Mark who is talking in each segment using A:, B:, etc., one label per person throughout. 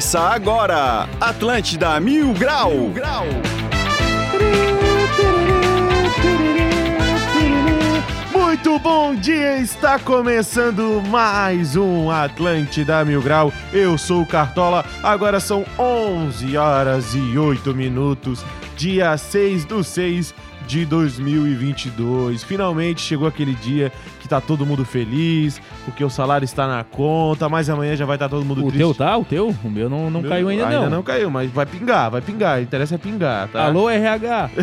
A: Começa agora, Atlântida Mil Grau. Mil Grau.
B: Muito bom dia, está começando mais um Atlântida Mil Grau. Eu sou o Cartola, agora são 11 horas e 8 minutos, dia 6 do 6 de 2022. Finalmente chegou aquele dia que tá todo mundo feliz, porque o salário está na conta, mas amanhã já vai estar tá todo mundo
C: o
B: triste.
C: teu tá? O teu? O meu não, não
B: Meu
C: caiu ainda,
B: Ainda
C: não.
B: não caiu, mas vai pingar, vai pingar. Interessa é pingar, tá?
C: Alô, RH?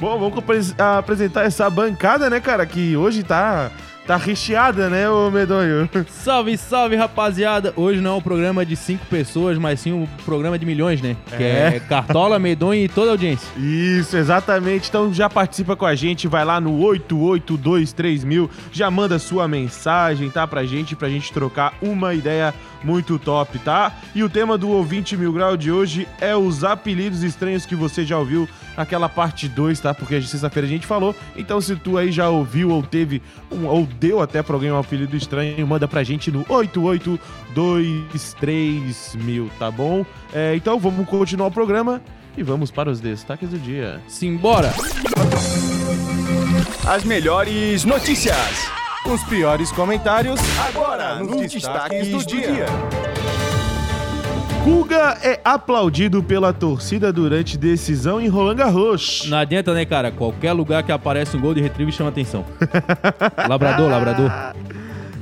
B: Bom, vamos apres- apresentar essa bancada, né, cara? Que hoje tá, tá recheada, né, ô Medonho?
C: salve, salve, rapaziada! Hoje não é um programa de cinco pessoas, mas sim um programa de milhões, né? Que
B: É.
C: é, Cartola, Medonho e toda a audiência.
B: Isso, exatamente. Então já participa com a gente, vai lá no 8823 mil, já manda sua mensagem, tá? Pra gente, pra gente trocar uma ideia muito top, tá? E o tema do ouvinte mil grau de hoje é os apelidos estranhos que você já ouviu naquela parte 2, tá? Porque sexta-feira a gente falou. Então se tu aí já ouviu ou teve, um- ou deu até pra alguém um apelido estranho, manda pra gente no 8823 mil, tá bom? É, então vamos continuar o programa. E vamos para os destaques do dia.
C: Simbora!
A: As melhores notícias.
D: Os piores comentários
A: Agora, nos destaques do dia.
B: Guga é aplaudido pela torcida durante decisão em Roland Garros.
C: Não adianta, né, cara? Qualquer lugar que aparece um gol de retriever chama atenção. labrador, labrador.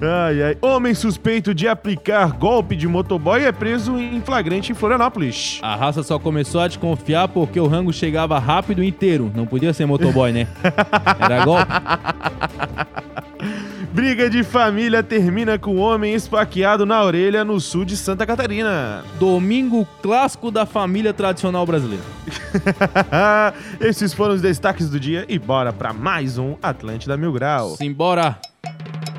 B: Ai, ai. Homem suspeito de aplicar golpe de motoboy é preso em flagrante em Florianópolis.
C: A raça só começou a desconfiar porque o rango chegava rápido e inteiro. Não podia ser motoboy, né? Era golpe.
B: Briga de família termina com homem esfaqueado na orelha no sul de Santa Catarina.
C: Domingo clássico da família tradicional brasileira.
B: Esses foram os destaques do dia e bora pra mais um Atlântida Mil Grau.
C: Simbora!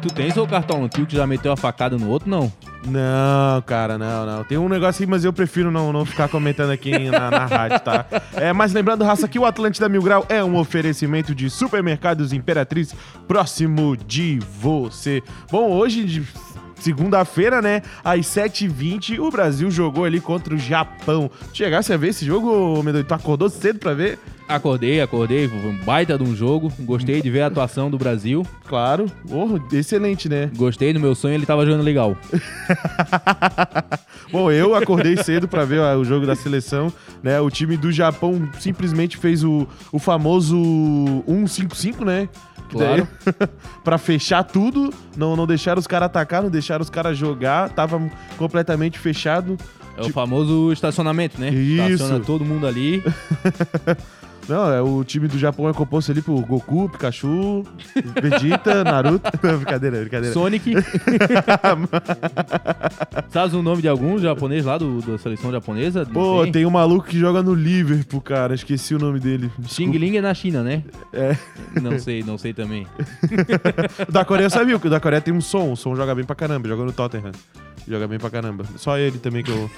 C: Tu tens ou cartão no tio que já meteu a facada no outro? Não.
B: Não, cara, não, não. Tem um negócio aí, mas eu prefiro não, não ficar comentando aqui na, na rádio, tá? É, mas lembrando, raça, que o Atlântida Mil Grau é um oferecimento de supermercados Imperatriz próximo de você. Bom, hoje, de segunda-feira, né, às 7h20, o Brasil jogou ali contra o Japão. Chegasse a ver esse jogo, Medo? Tu acordou cedo pra ver?
C: Acordei, acordei. Foi um baita de um jogo. Gostei de ver a atuação do Brasil.
B: Claro. Oh, excelente, né?
C: Gostei do meu sonho, ele tava jogando legal.
B: Bom, eu acordei cedo pra ver ó, o jogo da seleção, né? O time do Japão simplesmente fez o, o famoso 155, né? Daí- pra fechar tudo, não, não deixaram os caras atacar, não deixaram os caras jogar, tava completamente fechado.
C: É o famoso estacionamento, né?
B: Isso.
C: Estaciona todo mundo ali.
B: Não, é, o time do Japão é composto ali por Goku, Pikachu, Vegeta, Naruto. Não, brincadeira, brincadeira.
C: Sonic. Sabe o nome de algum japonês lá do, da seleção japonesa? Não
B: Pô,
C: sei.
B: tem um maluco que joga no Liverpool, cara. Esqueci o nome dele.
C: Xing Ling é na China, né?
B: É.
C: Não sei, não sei também.
B: O da Coreia sabia, que o da Coreia tem um som. O som joga bem pra caramba, joga no Tottenham. Joga bem pra caramba. Só ele também que eu,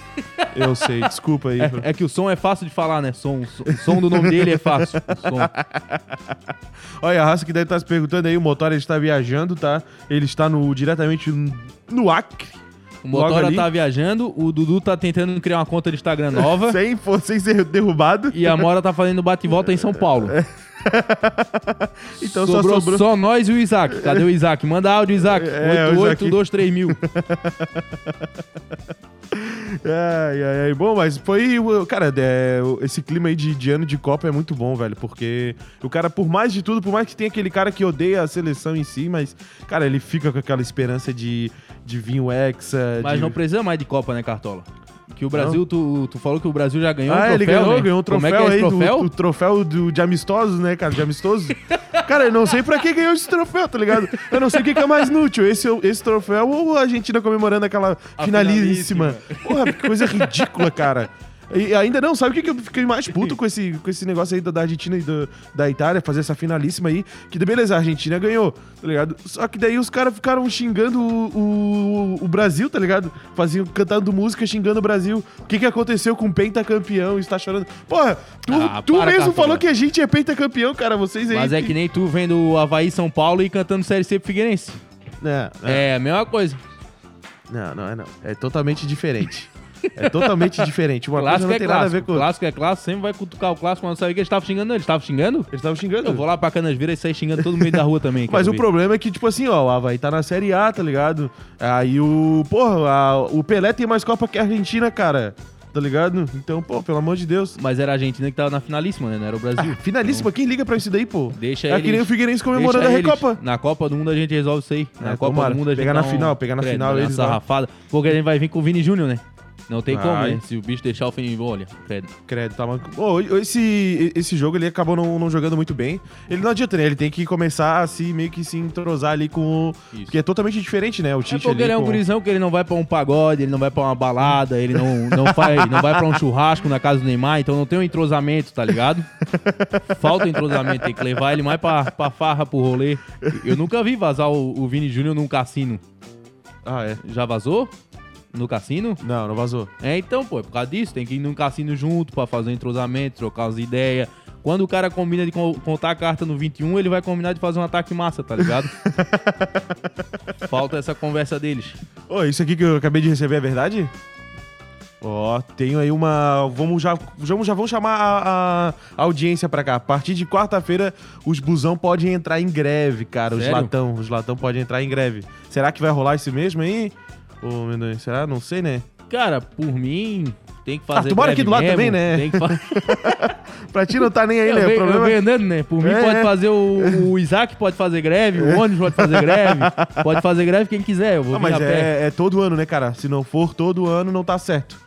B: eu sei. Desculpa aí.
C: É, é que o som é fácil de falar, né? Som, som- o som do nome dele é fácil. O som.
B: Olha, a raça que deve estar se perguntando aí, o motor ele está viajando, tá? Ele está no, diretamente no Acre.
C: O Motora tá viajando, o Dudu tá tentando criar uma conta de Instagram nova.
B: Sem, sem ser derrubado.
C: E a Mora tá fazendo bate e volta em São Paulo.
B: Então só
C: sobrou
B: sobrou.
C: só nós e o Isaac. Cadê o Isaac? Manda áudio, Isaac.
B: É, o Isaac.
C: 8823 mil.
B: Ai, ai, ai. Bom, mas foi. Cara, é, esse clima aí de, de ano de Copa é muito bom, velho. Porque o cara, por mais de tudo, por mais que tenha aquele cara que odeia a seleção em si, mas, cara, ele fica com aquela esperança de, de vir o Hexa.
C: Mas
B: de...
C: não precisa mais de Copa, né, Cartola? Que o Brasil, tu, tu falou que o Brasil já ganhou
B: Ah,
C: um troféu,
B: ele ganhou,
C: né?
B: ganhou um
C: Como é
B: troféu
C: que é
B: aí,
C: troféu?
B: Do, do troféu do, de amistosos, né, cara? De amistoso. cara, eu não sei pra que ganhou esse troféu, tá ligado? Eu não sei o que, que é mais útil, esse, esse troféu ou a Argentina comemorando aquela
C: A
B: finalíssima.
C: finalíssima.
B: Porra, que coisa ridícula, cara. E ainda não, sabe o que, que eu fiquei mais puto com esse, com esse negócio aí da, da Argentina e do- da Itália, fazer essa finalíssima aí? Que beleza, a Argentina ganhou, tá ligado? Só que daí os caras ficaram xingando o, o, o Brasil, tá ligado? Faziam, cantando música, xingando o Brasil. O que, que aconteceu com o pentacampeão? Está chorando. Porra, tu,
C: Ah,
B: tu
C: para,
B: mesmo
C: Cartola.
B: falou que a gente é pentacampeão, cara. Vocês aí.
C: Mas é que nem tu vendo o Havaí São Paulo e cantando Série C pro Figueirense.
B: É, é.
C: É a mesma coisa.
B: Não, não é não. É totalmente diferente. É totalmente diferente. Uma
C: clássico
B: coisa não
C: é
B: tem nada a ver com outra.
C: Clássico é clássico, sempre vai cutucar o clássico, mas não sabia que eles estavam xingando, não. Eles estavam xingando?
B: Eles estavam xingando.
C: Eu vou lá pra Canasvira e sair xingando todo mundo da rua também.
B: Mas o
C: ver.
B: problema é que, tipo assim, ó, o Havaí tá na Série A, tá ligado? Aí o. Porra, a- o Pelé tem mais Copa que a Argentina, cara. Tá ligado? Então, pô, pelo amor de Deus.
C: Mas era a Argentina que tava na finalíssima, né? Não era o Brasil.
B: Ah, finalíssima, quem liga pra isso daí, pô?
C: Deixa
B: é
C: eles.
B: que nem o Figueirense comemorando a. Recopa.
C: Na Copa do Mundo a gente resolve isso aí. Na
B: É,
C: Copa
B: tomara.
C: do Mundo a gente
B: Pegar na final, pegar na
C: credo,
B: final eles lá.
C: sarrafada. Porque a gente vai vir com o Vini Júnior, né? Não tem como, né? Se o bicho deixar o Fini, olha, credo.
B: Credo, tá maluco. Ô, esse, esse jogo ele acabou não, não jogando muito bem. Ele não adianta, né? Ele tem que começar a se meio que se entrosar ali com.
C: Isso.
B: Porque é totalmente diferente, né? O
C: É
B: Tite
C: porque
B: ali.
C: ele é um
B: com-
C: gurizão que ele não vai pra um pagode, ele não vai pra uma balada, ele não, não, vai, não vai pra um churrasco na casa do Neymar, então não tem um entrosamento, tá ligado? Falta entrosamento, tem que levar ele mais pra, pra farra, pro rolê. Eu nunca vi vazar o, o Vini Júnior num cassino.
B: Ah, é.
C: Já vazou? No cassino?
B: Não, não vazou.
C: É, então, pô, é por causa disso, tem que ir num cassino junto pra fazer um entrosamento, trocar as ideias. Quando o cara combina de co- contar a carta no 21, ele vai combinar de fazer um ataque massa, tá ligado? Falta essa conversa deles.
B: Ô, isso aqui que eu acabei de receber é verdade? Ó, tenho aí uma. Vamos já, vamos, já vamos chamar a, a- audiência pra cá. A partir de quarta-feira, os busão podem entrar em greve, cara. Os
C: Sério?
B: latão, os latão podem entrar em greve. Será que vai rolar isso mesmo aí? Ô, Mendonça, será? Não sei, né?
C: Cara, por mim, tem que fazer.
B: Ah, tu mora aqui do lado
C: mesmo,
B: também, né?
C: Tem que fazer.
B: Pra ti não tá nem aí,
C: eu,
B: né? O
C: venho, eu
B: problema
C: venho andando, né? Por mim,
B: É,
C: pode
B: é.
C: fazer o, o Isaac, pode fazer greve, o ônibus pode fazer greve, pode fazer greve quem quiser. Eu vou
B: Ah,
C: vir
B: mas é, é todo ano, né, cara? Se não for todo ano, não tá certo.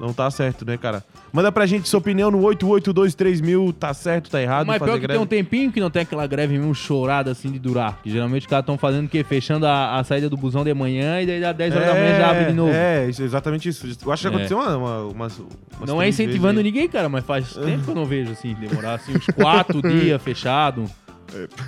B: Não tá certo, né, cara? Manda pra gente sua opinião no 8823 mil. Tá certo, tá errado?
C: Mas
B: fazer
C: pior que
B: greve?
C: tem um tempinho que não tem aquela greve mesmo chorada assim de durar. Que geralmente os caras estão fazendo o quê? Fechando a, a saída do busão de manhã e daí dá 10 horas da manhã já abre de novo.
B: É, isso- exatamente isso. Eu acho que
C: É.
B: aconteceu uma, uma, umas, umas
C: não é incentivando
B: vezes
C: ninguém, cara, mas faz tempo que eu não vejo assim, demorar assim uns 4 dias fechado.
B: aí.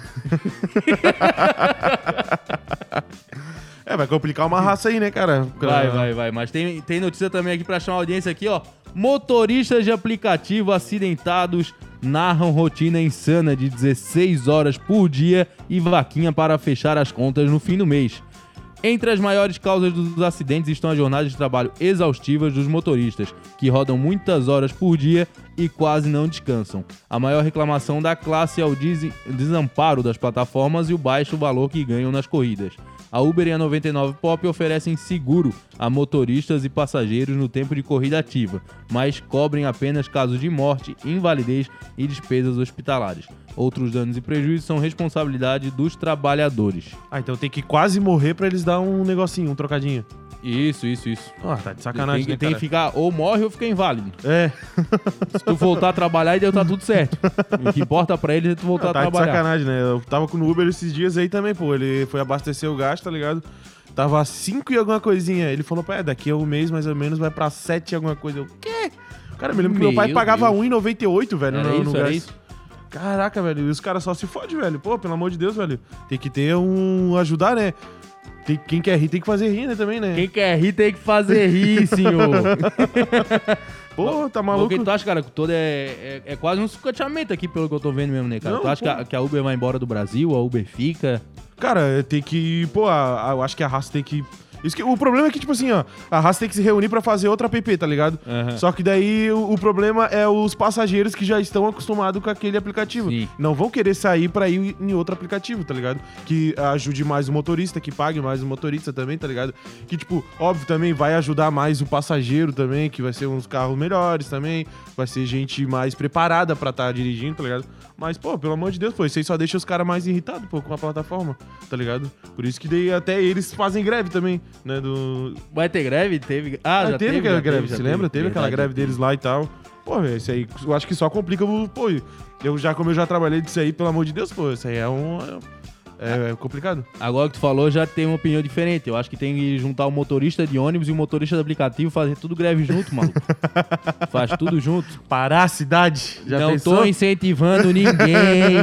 B: É, vai complicar uma raça aí, né, cara?
C: Vai, vai, vai. Mas tem, tem notícia também aqui pra chamar a audiência aqui, ó. Motoristas de aplicativo acidentados narram rotina insana de 16 horas por dia e vaquinha para fechar as contas no fim do mês. Entre as maiores causas dos acidentes estão as jornadas de trabalho exaustivas dos motoristas, que rodam muitas horas por dia e quase não descansam. A maior reclamação da classe é o des- desamparo das plataformas e o baixo valor que ganham nas corridas. A Uber e a 99 Pop oferecem seguro a motoristas e passageiros no tempo de corrida ativa, mas cobrem apenas casos de morte, invalidez e despesas hospitalares. Outros danos e prejuízos são responsabilidade dos trabalhadores.
B: Ah, então tem que quase morrer pra eles dar um negocinho, um trocadinho.
C: Isso, isso, isso.
B: Ah, tá de sacanagem,
C: tem,
B: né,
C: tem que ficar ou morre ou fica inválido.
B: É,
C: Se tu voltar a trabalhar, aí deu tá tudo certo. O que importa pra eles é tu voltar
B: tá
C: a
B: de
C: trabalhar.
B: sacanagem, né? Eu tava com o Uber esses dias aí também, pô. Ele foi abastecer o gás, tá ligado? Tava 5 e alguma coisinha. Ele falou, pá, é, daqui a um mês mais ou menos vai pra 7 e alguma coisa. Eu, quê? Cara, me lembro que meu pai
C: Meu
B: pagava
C: Deus.
B: 1,98, velho,
C: Era
B: no, no
C: isso, era
B: gás.
C: isso.
B: Caraca, velho, e os caras só se fodem, velho. Pô, pelo amor de Deus, velho. Tem que ter um. ajudar, né? Tem- quem quer rir tem que fazer rir, né, também, né?
C: Quem quer rir tem que fazer rir, senhor.
B: Pô, tá
C: O
B: maluco?
C: que tu acha, cara, que todo é, é, é quase um sucateamento aqui, pelo que eu tô vendo mesmo, né, cara?
B: Não,
C: tu acha que a, que a Uber vai embora do Brasil, a Uber fica?
B: Cara, tem que. Pô, a- a- eu acho que a raça tem que. Isso que, o problema é que, tipo assim, ó, a raça tem que se reunir pra fazer outra app, tá ligado?
C: Aham.
B: Só que daí o, o problema é os passageiros que já estão acostumados com aquele aplicativo.
C: Sim.
B: Não vão querer sair pra ir em outro aplicativo, tá ligado? Que ajude mais o motorista, que pague mais o motorista também, tá ligado? Que, tipo, óbvio também vai ajudar mais o passageiro também, que vai ser uns carros melhores também, vai ser gente mais preparada pra estar dirigindo, tá ligado? Mas, pô, pelo amor de Deus, pô, isso aí só deixa os caras mais irritados, pô, com a plataforma, tá ligado? Por isso que daí até eles fazem greve também, né? Do...
C: Vai ter greve? Teve. Ah,
B: Ah,
C: já
B: teve,
C: teve.
B: aquela
C: já
B: greve,
C: já
B: se lembra? Teve aquela
C: Verdade,
B: greve
C: teve.
B: deles lá e tal. Pô, velho, isso aí, eu acho que só complica o. Pô, eu já, como eu já trabalhei disso aí, pelo amor de Deus, pô, isso aí é um. É, é complicado.
C: Agora que tu falou, já tem uma opinião diferente. Eu acho que tem que juntar o motorista de ônibus e o motorista do aplicativo, fazer tudo greve junto, maluco. Faz tudo junto.
B: Parar a cidade. Já
C: não
B: pensou?
C: tô incentivando ninguém.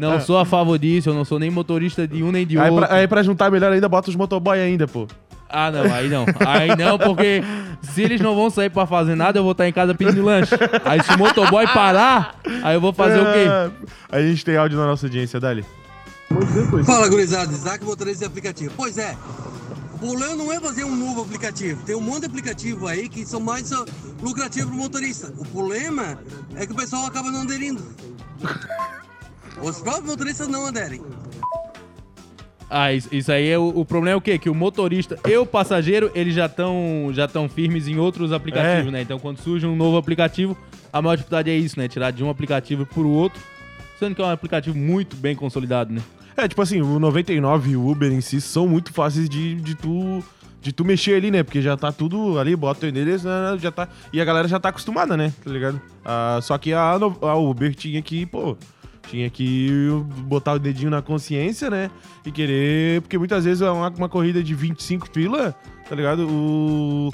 C: não sou a favor disso. Eu não sou nem motorista de um nem de
B: Aí
C: outro.
B: pra, aí pra juntar melhor ainda, bota os motoboy ainda, pô.
C: Ah, não, aí não. Aí não, porque se eles não vão sair pra fazer nada, eu vou estar em casa pedindo lanche. Aí se o motoboy parar, aí eu vou fazer o quê?
B: É, A gente tem áudio na nossa audiência, Dali.
E: Fala, gurizada. Isaac, motorista de aplicativo. Pois é, O problema não é fazer um novo aplicativo. Tem um monte de aplicativo aí que são mais ah, lucrativos para o motorista. O problema é que o pessoal acaba não aderindo. Os próprios motoristas não aderem.
C: Ah, isso, isso aí é o, o problema é o quê? Que o motorista e o passageiro, eles já estão já tão firmes em outros aplicativos,
B: É.
C: né? Então quando surge um novo aplicativo, a maior dificuldade é isso, né? Tirar de um aplicativo pro outro, sendo que é um aplicativo muito bem consolidado, né?
B: É, tipo assim, o 99 e o Uber em si são muito fáceis de, de tu de tu mexer ali, né? Porque já tá tudo ali, bota o endereço, né? já tá e a galera já tá acostumada, né? Tá ligado? Ah, só que a, a Uber tinha que, pô, tinha que botar o dedinho na consciência, né? E querer, porque muitas vezes é uma, uma corrida de 25 pila, tá ligado? O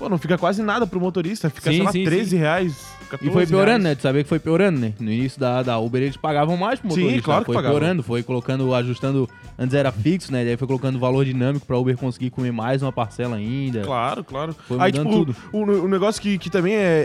B: Pô, não fica quase nada pro motorista, fica,
C: Sim,
B: sei lá,
C: sim,
B: 13
C: sim.
B: reais, 14
C: E foi piorando, né? Tu sabia que foi piorando, né? No início da, da Uber eles pagavam mais pro
B: Sim,
C: motorista.
B: claro que
C: Foi
B: pagavam.
C: piorando, foi colocando, ajustando. Antes era fixo, né? Daí foi colocando valor dinâmico pra Uber conseguir comer mais uma parcela ainda.
B: Claro, claro.
C: Foi
B: Aí, tipo,
C: tudo.
B: O, o negócio que, que também é,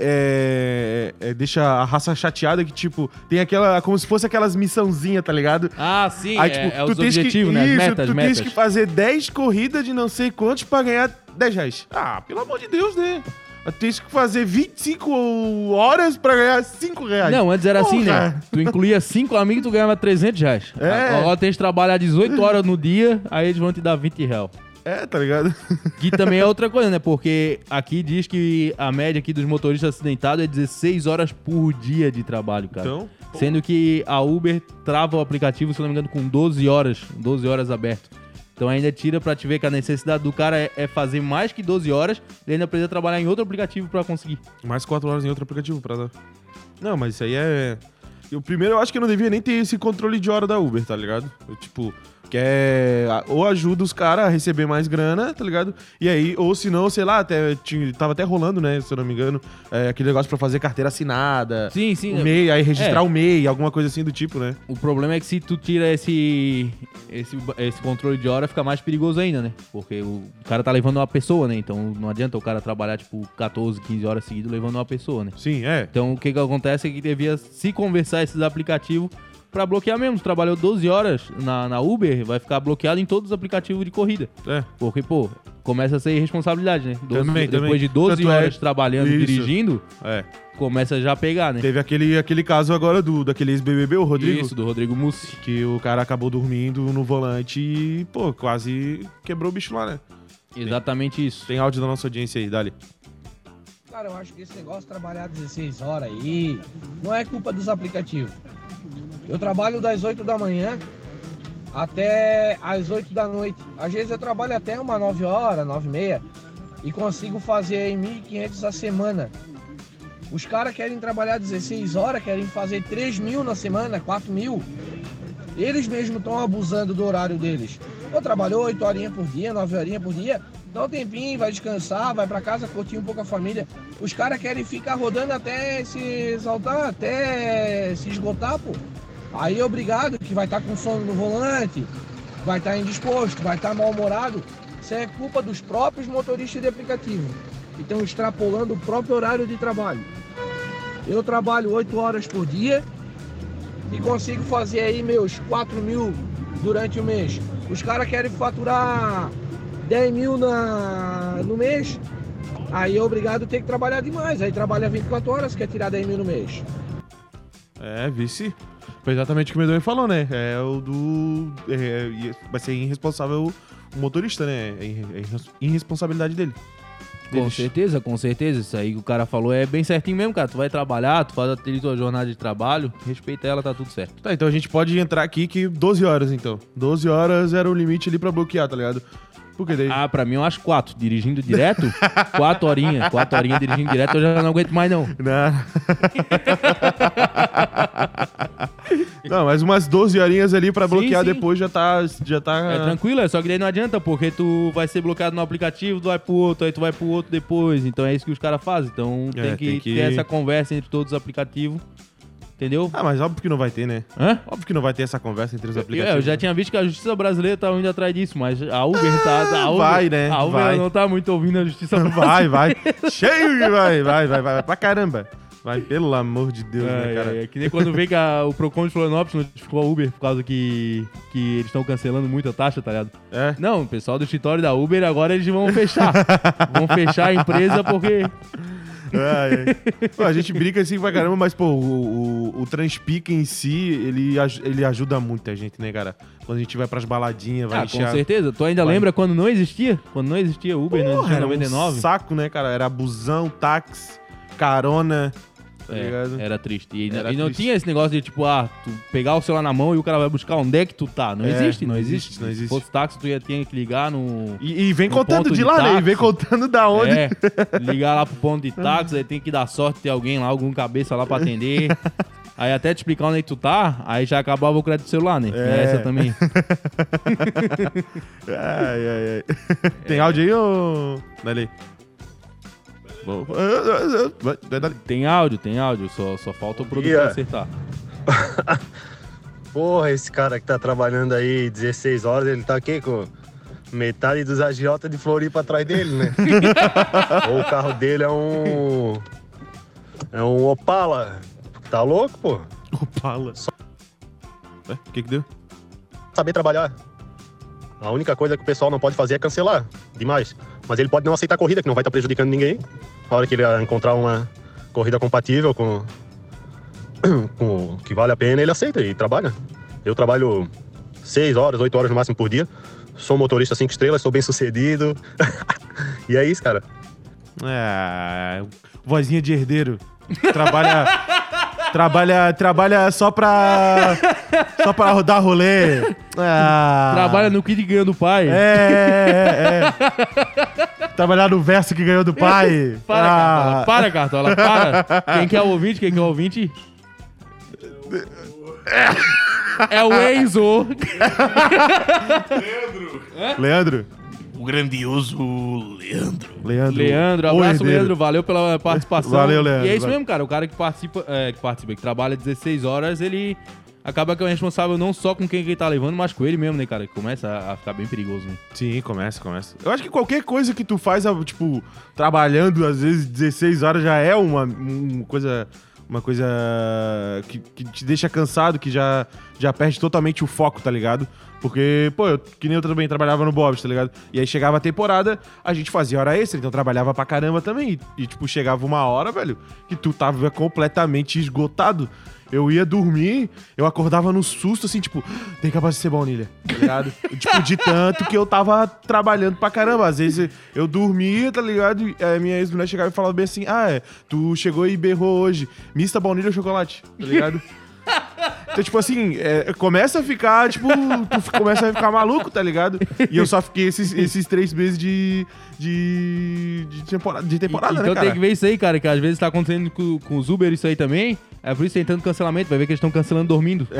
B: é- é- deixa a raça chateada que, tipo, tem aquela. Como se fosse aquelas missãozinhas, tá ligado?
C: Ah, sim,
B: Aí,
C: é,
B: tipo,
C: é
B: tu tens
C: objetivos,
B: que,
C: né?
B: Isso,
C: metas,
B: tu
C: metas.
B: tens que fazer 10 corridas de não sei quantos pra ganhar 10 reais. Ah, pelo amor de Deus, né? Tu tens que fazer 25 horas pra ganhar 5 reais.
C: Não, antes era assim, né?
B: Porra.
C: Tu incluía cinco amigos tu ganhava 300 reais.
B: É.
C: Agora tem que trabalhar 18 horas no dia, aí eles vão te dar 20 reais.
B: É, tá ligado?
C: Que também é outra coisa, né? Porque aqui diz que a média aqui dos motoristas acidentados é 16 horas por dia de trabalho, cara.
B: Então,
C: Sendo que a Uber trava o aplicativo, se eu não me engano, com 12 horas, 12 horas aberto. Então ainda tira pra te ver que a necessidade do cara é, é fazer mais que 12 horas, ele ainda precisa trabalhar em outro aplicativo pra conseguir.
B: mais 4 horas em outro aplicativo pra dar. Não, mas isso aí é. Eu, primeiro, eu acho que não devia nem ter esse controle de hora da Uber, tá ligado? Eu, tipo, quer. Ou ajuda os caras a receber mais grana, tá ligado? E aí, ou se não, sei lá, até, tinha, tava até rolando, né? Se eu não me engano, é, aquele negócio pra fazer carteira assinada.
C: Sim, sim.
B: O MEI, aí registrar
C: É.
B: o MEI, alguma coisa assim do tipo, né?
C: O problema é que se tu tira esse, esse, esse controle de hora, fica mais perigoso ainda, né? Porque o cara tá levando uma pessoa, né? Então não adianta o cara trabalhar, tipo, 14, 15 horas seguidas levando uma pessoa, né?
B: Sim, é.
C: Então o que que acontece é que devia se conversar esses aplicativos pra bloquear mesmo. Trabalhou 12 horas na, na Uber, vai ficar bloqueado em todos os aplicativos de corrida.
B: É.
C: Porque, pô, começa a ser irresponsabilidade, né? 12
B: Também,
C: depois
B: também.
C: de 12
B: Tanto é-
C: horas trabalhando,
B: Isso.
C: dirigindo,
B: É.
C: começa já a pegar, né?
B: Teve aquele, aquele caso agora do, daquele ex-BBB, o Rodrigo.
C: Isso, do Rodrigo Mussi.
B: Que o cara acabou dormindo no volante e, pô, quase quebrou o bicho lá, né?
C: Exatamente isso.
B: Tem áudio da nossa audiência aí, dali.
F: Cara, eu acho que esse negócio de trabalhar 16 horas aí não é culpa dos aplicativos. Eu trabalho das 8 da manhã até as 8 da noite. Às vezes eu trabalho até umas 9 horas, 9 e meia e consigo fazer em 1.500 a semana. Os caras querem trabalhar 16 horas, querem fazer 3 mil na semana, 4 mil. Eles mesmos estão abusando do horário deles. Pô, trabalhou 8 horinhas por dia, 9 horinhas por dia, dá um tempinho, vai descansar, vai pra casa, curtir um pouco a família. Os caras querem ficar rodando até se exaltar, até se esgotar, pô. Aí obrigado, que vai estar com sono no volante, vai estar indisposto, vai estar mal-humorado. Isso é culpa dos próprios motoristas de aplicativo. Que estão extrapolando o próprio horário de trabalho. Eu trabalho 8 horas por dia e consigo fazer aí meus 4 mil durante o mês. Os caras querem faturar 10 mil na, no mês, aí é obrigado a ter que trabalhar demais. Aí trabalha 24 horas, quer tirar 10 mil no mês.
B: É, vice. Foi exatamente o que o Medonho falou, né? É o do. é, é, vai ser irresponsável o motorista, né? É é irre- irresponsabilidade dele.
C: Com certeza, com certeza. Isso aí que o cara falou é bem certinho mesmo, cara. Tu vai trabalhar, tu faz a tua jornada de trabalho, respeita ela, tá tudo certo.
B: Tá, então a gente pode entrar aqui que 12 horas, então. 12 horas era o limite ali pra bloquear, tá ligado? Porque daí.
C: Ah, pra mim eu acho quatro. Dirigindo direto, quatro horinhas. Quatro horinhas dirigindo direto, eu já não aguento mais, não.
B: Não. não, mas umas 12 horinhas ali pra
C: Sim,
B: bloquear
C: sim.
B: depois já tá. Já tá
C: É tranquilo, é só que daí não adianta, porque tu vai ser bloqueado no aplicativo, tu vai pro outro, aí tu vai pro outro depois. Então é isso que os caras fazem. Então
B: É,
C: tem, que
B: tem que-
C: ter essa conversa entre todos os aplicativos. Entendeu?
B: Ah, mas óbvio que não vai ter, né?
C: Hã?
B: Óbvio que não vai ter essa conversa entre os aplicativos.
C: É, eu já tinha visto que a justiça brasileira tá indo atrás disso, mas a Uber tá. A Uber,
B: vai, né?
C: A Uber
B: Vai.
C: não tá muito ouvindo a justiça brasileira.
B: Vai, vai. Cheio que vai, vai, vai, vai, vai pra caramba. Vai, pelo amor de Deus, né, cara?
C: é, é que nem quando vem que a- o Procon de Florianópolis notificou a Uber por causa que, que eles estão cancelando muito a taxa, tá ligado?
B: É.
C: Não, o pessoal do escritório da Uber agora eles vão fechar. vão fechar a empresa porque.
B: Ai. Pô, a gente brinca assim pra caramba, mas, pô, o, o, o Transpic em si, ele, ele ajuda muita gente, né, cara? Quando a gente vai pras baladinhas, vai
C: Ah,
B: encher
C: com
B: a-
C: certeza. Tu ainda
B: Vai.
C: lembra quando não existia? Quando não existia Uber, não
B: Porra,
C: existia
B: era
C: 99?
B: um saco, né, cara? Era busão, táxi, carona, tá
C: É,
B: ligado?
C: era triste. E,
B: Era
C: e não
B: triste.
C: tinha esse negócio de, tipo, ah, tu pegar o celular na mão e o cara vai buscar onde é que tu tá. Não
B: É,
C: existe, não, existe.
B: existe, não existe.
C: Se fosse táxi, tu ia ter que ligar no...
B: E, e vem
C: No
B: contando de
C: de
B: lá, né? E vem contando da onde.
C: É, ligar lá pro ponto de táxi, aí tem que dar sorte ter alguém lá, algum cabeça lá pra atender. Aí até te explicar onde é que tu tá, aí já acabava o crédito do celular, né?
B: É.
C: É. Essa também.
B: Ai, ai, ai. Tem áudio aí, ô. Dali. Bom.
C: Tem áudio, tem áudio, só, só falta o produtor
G: Yeah.
C: acertar.
G: Porra, esse cara que tá trabalhando aí 16 horas, ele tá aqui com metade dos agiotas de Floripa atrás dele, né? Ou o carro dele é um. É um Opala. Tá louco, pô?
B: Opala. É, O que que deu?
G: Saber trabalhar. A única coisa que o pessoal não pode fazer é cancelar demais. Mas ele pode não aceitar corrida, que não vai estar prejudicando ninguém. Na hora que ele encontrar uma corrida compatível com, com o que vale a pena, ele aceita e trabalha. Eu trabalho 6 horas, 8 horas no máximo por dia. Sou motorista 5 estrelas, sou bem sucedido. e é isso, cara.
B: É, vozinha de herdeiro. Trabalha. trabalha, trabalha só pra. Só pra rodar rolê. Ah,
C: Trabalha no kit ganhando pai.
B: É, é, é. Trabalhar no verso que ganhou do pai.
C: Para,
B: Ah,
C: Cartola, para, Cartola, para. Quem quer o ouvinte, quem quer o ouvinte? É o Enzo.
B: Leandro?
H: O grandioso Leandro.
B: Leandro.
C: Leandro, abraço,
B: herdeiro.
C: Leandro. Valeu pela participação.
B: Valeu, Leandro.
C: E é isso
B: Valeu.
C: mesmo, cara. O cara que participa, é, que participa, que trabalha 16 horas, ele acaba que é responsável não só com quem ele tá levando, mas com ele mesmo, né, cara? Que começa a ficar bem perigoso, né?
B: Sim, começa, começa. Eu acho que qualquer coisa que tu faz, tipo, trabalhando às vezes 16 horas já é uma, uma coisa. Uma coisa que, que te deixa cansado, que já, já perde totalmente o foco, tá ligado? Porque, pô, eu, que nem eu também trabalhava no Bob's, tá ligado? E aí chegava a temporada, a gente fazia hora extra, então trabalhava pra caramba também. E, e, tipo, chegava uma hora, velho, que tu tava completamente esgotado. Eu ia dormir, eu acordava no susto, assim, tipo, tem que abastecer baunilha, tá ligado? tipo, de tanto que eu tava trabalhando pra caramba. Às vezes eu dormia, tá ligado? E a minha ex-mulher chegava e falava bem assim: ah, é, tu chegou e berrou hoje, mista baunilha ou chocolate, tá ligado? Então, tipo assim, é, começa a ficar, tipo, tu começa a ficar maluco, tá ligado? E eu só fiquei esses, esses três meses de, de, de temporada, de temporada
C: então
B: né, cara?
C: tem que ver isso aí, cara, que às vezes tá acontecendo com, com os Uber isso aí também. É por isso tentando cancelamento, vai ver que eles estão cancelando dormindo.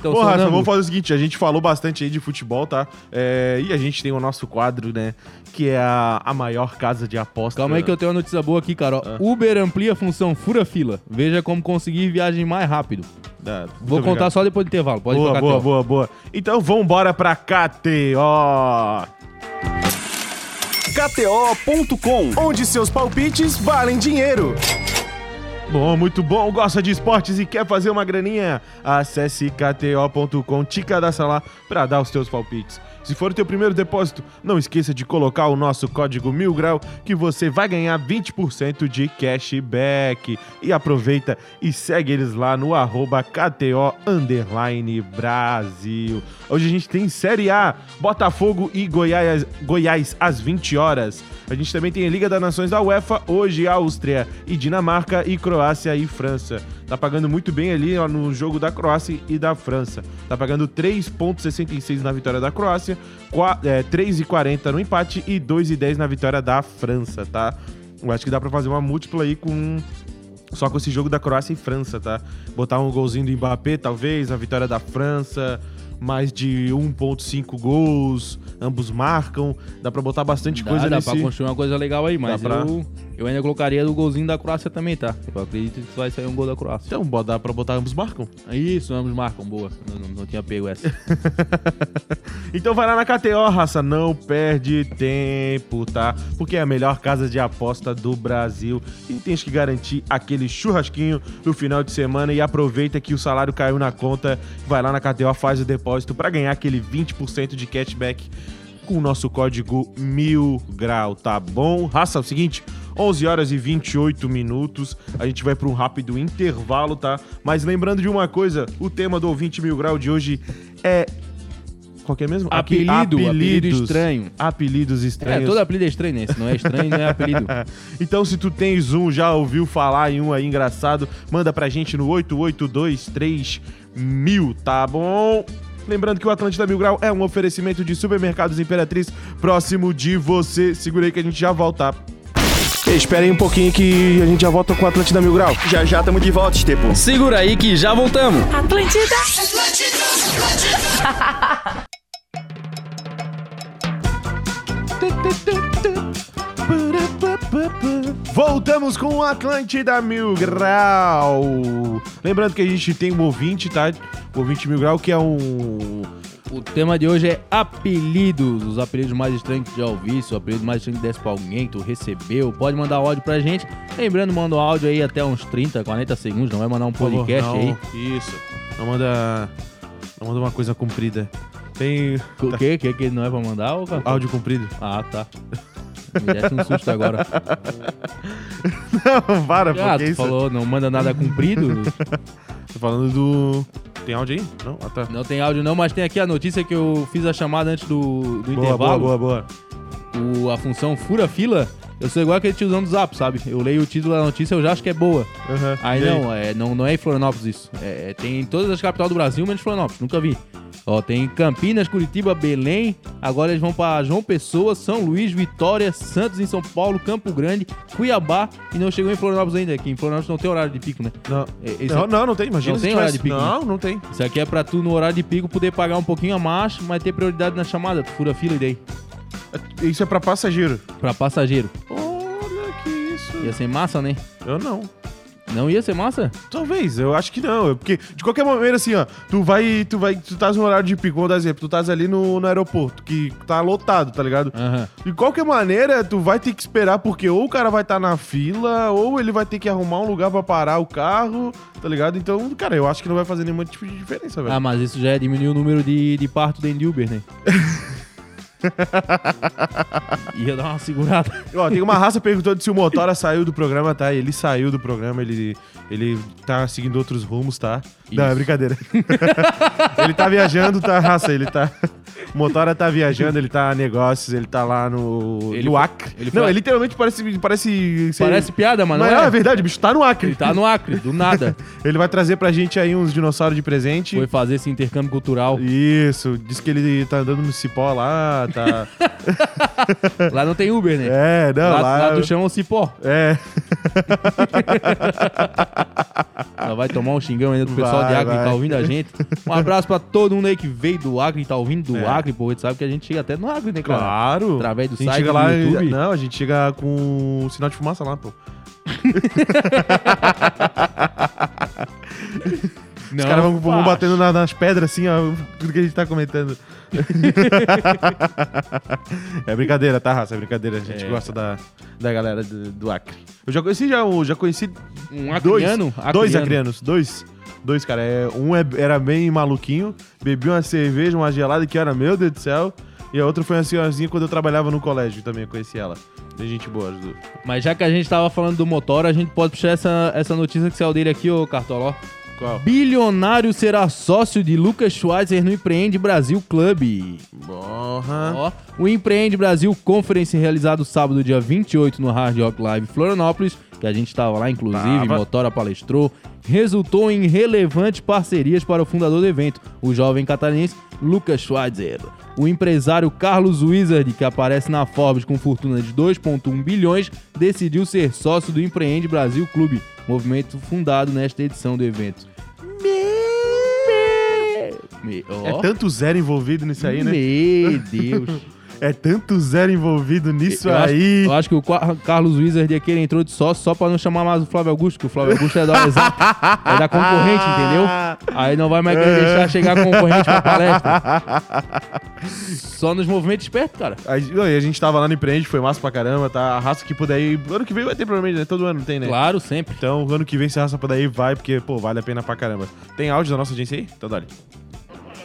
C: Então,
B: Porra, Rafa, vamos fazer o seguinte, a gente falou bastante aí de futebol, tá? É, e a gente tem o nosso quadro, né? Que é a, a maior casa de aposta.
C: Calma aí que eu tenho uma notícia boa aqui, cara.
B: Ah.
C: Uber amplia a função fura-fila. Veja como conseguir viagem mais rápido.
B: Ah,
C: Vou contar
B: obrigado.
C: só depois do intervalo. Pode
B: boa,
C: ir pra
B: boa, boa, boa. Então vambora pra KTO.
D: KTO.com, onde seus palpites valem dinheiro.
B: Bom, muito bom. Gosta de esportes e quer fazer uma graninha? Acesse kto.com, te cadastra lá pra dar os teus palpites. Se for o teu primeiro depósito, não esqueça de colocar o nosso código Mil Grau que você vai ganhar 20% de cashback. E aproveita e segue eles lá no arroba KTO Underline Brasil. Hoje a gente tem Série A, Botafogo e Goiás, Goiás às 20 horas. A gente também tem a Liga das Nações da UEFA, hoje Áustria e Dinamarca e Croácia e França. Tá pagando muito bem ali ó, no jogo da Croácia e da França. Tá pagando 3,66 na vitória da Croácia, qua- é, 3,40 no empate e 2,10 na vitória da França, tá? Eu acho que dá pra fazer uma múltipla aí com só com esse jogo da Croácia e França, tá? Botar um golzinho do Mbappé, talvez, a vitória da França. Mais de 1.5 gols, ambos marcam, dá pra botar bastante
C: Dá,
B: coisa
C: dá
B: nesse...
C: pra construir uma coisa legal aí, mas
B: pra-
C: eu, eu ainda colocaria o golzinho da Croácia também, tá? Eu acredito que vai sair um gol da Croácia.
B: Então, dá pra botar ambos marcam.
C: Isso, ambos marcam, boa. Não, não- não tinha pego essa.
B: Então vai lá na KTO, raça, não perde tempo, tá? Porque é a melhor casa de aposta do Brasil e tens que garantir aquele churrasquinho no final de semana e aproveita que o salário caiu na conta, vai lá na KTO, faz o depósito pra ganhar aquele 20% de cashback com o nosso código mil grau, tá bom? Raça, é o seguinte, 11 horas e 28 minutos, a gente vai para um rápido intervalo, tá? Mas lembrando de uma coisa, o tema do ouvinte mil grau de hoje é qual é mesmo?
C: Apelido, apelido estranho.
B: Apelidos
C: É,
B: estranhos.
C: todo apelido é estranho, né? Se não é estranho, não é apelido.
B: então, se tu tens um, já ouviu falar em um aí engraçado, manda pra gente no 8823 tá bom? Lembrando que o Atlântida Mil Grau é um oferecimento de supermercados Imperatriz próximo de você. Segura aí que a gente já volta.
D: Aí um pouquinho que a gente já volta com o Atlântida Mil Grau.
A: Já já tamo de volta, Estepo.
I: Segura aí que já voltamos.
J: Atlântida.
B: Voltamos com o Atlântida Mil Grau. Lembrando que a gente tem um ouvinte, tá? O ouvinte Mil Grau, que é um.
C: O tema de hoje é apelidos, os apelidos mais estranhos que já ouvi, se o apelido mais estranho que desse pra alguém, que tu recebeu, pode mandar áudio pra gente. Lembrando, manda um áudio aí até uns 30, 40 segundos, não vai mandar um
B: Por favor,
C: podcast
B: não,
C: aí.
B: Isso. Não manda. Não manda uma coisa comprida. Tem.
C: O quê? Que, que não é pra mandar, cara?
B: Áudio comprido.
C: Ah, tá. Me desse um susto agora.
B: Não, para,
C: Ah,
B: porque
C: tu
B: isso.
C: falou não manda nada comprido?
B: Tô falando do. Tem áudio aí? Não? Ah, tá.
C: Não tem áudio não, mas tem aqui a notícia que eu fiz a chamada antes do, do
B: Boa,
C: intervalo.
B: boa, boa, boa.
C: O, a função fura fila, eu sou igual aquele tiozão do Zap, sabe? Eu leio o título da notícia, eu já acho que é boa.
B: Uhum.
C: Aí
B: E
C: não, é, não, não é em Florianópolis isso. É, é- tem em todas as capitais do Brasil, menos Florianópolis, nunca vi. Ó, tem Campinas, Curitiba, Belém. Agora eles vão pra João Pessoa, São Luís, Vitória, Santos em São Paulo, Campo Grande, Cuiabá e não chegou em Florianópolis ainda. Aqui em Florianópolis não tem horário de pico, né?
B: Não,
C: É,
B: não, não, não tem. Imagina
C: Não tem horário de pico,
B: Não, não tem.
C: Isso aqui é pra tu, no horário de pico, poder pagar um pouquinho a mais, mas ter prioridade na chamada. Tu fura fila e daí.
B: Isso é pra passageiro.
C: Pra passageiro.
B: Olha que isso.
C: Ia ser massa, né?
B: Eu não.
C: Não ia ser massa?
B: Talvez, eu acho que não. Porque, de qualquer maneira, assim, ó, tu vai. Tu vai. Tu estás no horário de pico, vamos dar exemplo, tu estás ali no, no aeroporto, que tá lotado, tá ligado?
C: Aham.
B: De qualquer maneira, tu vai ter que esperar, porque ou o cara vai estar na fila, ou ele vai ter que arrumar um lugar pra parar o carro, tá ligado? Então, cara, eu acho que não vai fazer nenhum tipo de diferença, velho.
C: Ah, mas isso já é diminuir o número de, de parto dentro de Uber, né? Ia dar uma segurada.
B: Ó, tem uma raça perguntando se o Motora saiu do programa, tá? Ele saiu do programa, ele, ele tá seguindo outros rumos, tá? Não, é brincadeira. ele tá viajando, tá, raça? Ele tá. O Motora tá viajando, ele tá a negócios, ele tá lá no,
C: Ele
B: no
C: foi-
B: Acre.
C: ele
B: Não,
C: foi-
B: ele literalmente parece. Parece, ser-
C: Parece piada, mas
B: Mas
C: não
B: é,
C: é.
B: é verdade, bicho, tá no Acre.
C: Ele tá no Acre, do nada.
B: Ele vai trazer pra gente aí uns dinossauros de presente.
C: Foi fazer esse intercâmbio cultural.
B: Isso, diz que ele tá andando no cipó lá, tá.
C: Lá não tem Uber, né?
B: É, não,
C: lá,
B: lá.
C: lá tu chama o cipó.
B: É.
C: Ela vai tomar um xingão ainda do pessoal
B: Vai,
C: de Acre que tá ouvindo a gente. Um abraço pra todo mundo aí que veio do Acre e tá ouvindo do
B: É.
C: Acre, pô. A gente sabe que a gente chega até no Acre, né, cara?
B: Claro.
C: Através do
B: a gente
C: site
B: chega
C: do
B: lá
C: YouTube.
B: Não, a gente chega com sinal de fumaça lá, pô. Os caras vão, vão batendo na- nas pedras assim, ó, tudo que a gente tá comentando. é brincadeira, tá, raça? É brincadeira. A gente
C: É.
B: gosta da, da galera do, do Acre. Eu já conheci, já, eu já conheci
C: Um
B: dois.
C: acriano?
B: Dois
C: Acriano.
B: acrianos, dois. Dois, cara. É, um é- era bem maluquinho, bebia uma cerveja, uma gelada que era, meu Deus do céu. E a outra foi uma senhorzinha quando eu trabalhava no colégio também, eu conheci ela. Bem gente boa, as duas.
C: Mas já que a gente tava falando do motor, a gente pode puxar essa, essa notícia que saiu dele aqui, ô Cartoló.
B: Qual?
C: Bilionário será sócio de Lucas Schweitzer no Empreende Brasil Club.
B: Porra.
C: Ó, o Empreende Brasil Conference realizado sábado, dia 28, no Hard Rock Live Florianópolis, que a gente estava lá, inclusive,
B: Tava.
C: Motora palestrou, resultou em relevantes parcerias para o fundador do evento, o jovem catarinense Lucas Schweitzer. O empresário Carlos Wizard, que aparece na Forbes com fortuna de 2,1 bilhões, decidiu ser sócio do Empreende Brasil Clube, movimento fundado nesta edição do evento. Me-
B: É
C: ó.
B: tanto zero envolvido nisso aí, né?
C: Meu Deus.
B: É tanto zero envolvido nisso
C: eu, acho,
B: aí.
C: eu acho que o Carlos Wizard aqui ele entrou de sócio só pra não chamar mais o Flávio Augusto, que o Flávio Augusto é da Exato, é da concorrente, entendeu? Aí não vai mais querer deixar chegar concorrente pra palestra. Só nos movimentos espertos, cara.
B: A, gente- não, e a gente tava lá no Empreende, foi massa pra caramba, tá? A raça que puder ir. Ano que vem vai ter provavelmente, né? Todo ano tem, né?
C: Claro, sempre.
B: Então, ano que vem, se a raça puder ir, vai, porque, pô, vale a pena pra caramba. Tem áudio da nossa agência aí? Então, dale.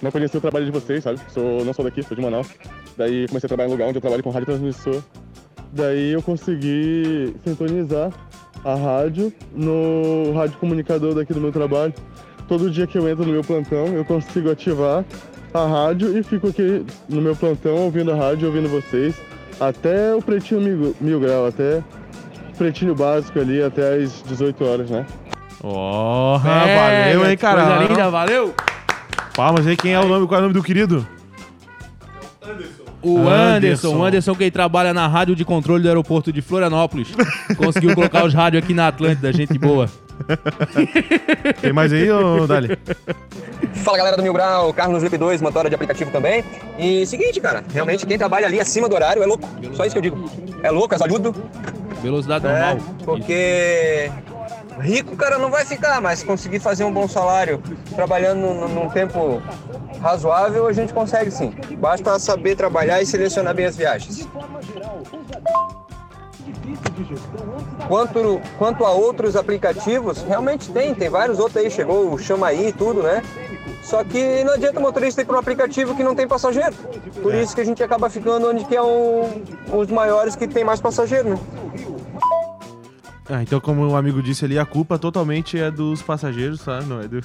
I: não conheci o trabalho de vocês, sabe? Sou, não sou daqui, sou de Manaus. Daí comecei a trabalhar em um lugar onde eu trabalho com rádio transmissor. Daí eu consegui sintonizar a rádio no rádio comunicador daqui do meu trabalho. Todo dia que eu entro no meu plantão, eu consigo ativar a rádio e fico aqui no meu plantão ouvindo a rádio, ouvindo vocês. Até o pretinho mil, mil grau, até o pretinho básico ali, até as 18 horas, né?
B: Ó,
C: É,
B: valeu, hein,
C: Coisa
B: cara.
C: linda, valeu.
B: Palmas aí, quem é o nome, qual é o nome do querido?
C: O
B: Anderson.
C: Anderson, o Anderson que trabalha na rádio de controle do aeroporto de Florianópolis. Conseguiu colocar os rádios aqui na Atlântida, gente boa.
B: Tem mais aí, ô Dali?
J: Fala galera do Mil Grau, Carlos Lip 2, motora de aplicativo também. E seguinte, cara, realmente quem trabalha ali acima do horário é louco. Só isso que eu digo. É louco, é saludo.
C: Velocidade
J: É,
C: normal.
J: porque rico, cara, não vai ficar, mas conseguir fazer um bom salário trabalhando num, num tempo razoável, a gente consegue sim. Basta saber trabalhar e selecionar bem as viagens. Quanto, quanto a outros aplicativos, realmente tem, tem vários outros aí, chegou o Chama aí e tudo, né? Só que não adianta o motorista ir para um aplicativo que não tem passageiro. Por isso que a gente acaba ficando onde que é um, os maiores que tem mais passageiro, né?
B: Ah, então, como o amigo disse ali, a culpa totalmente é dos passageiros, tá? Não é do.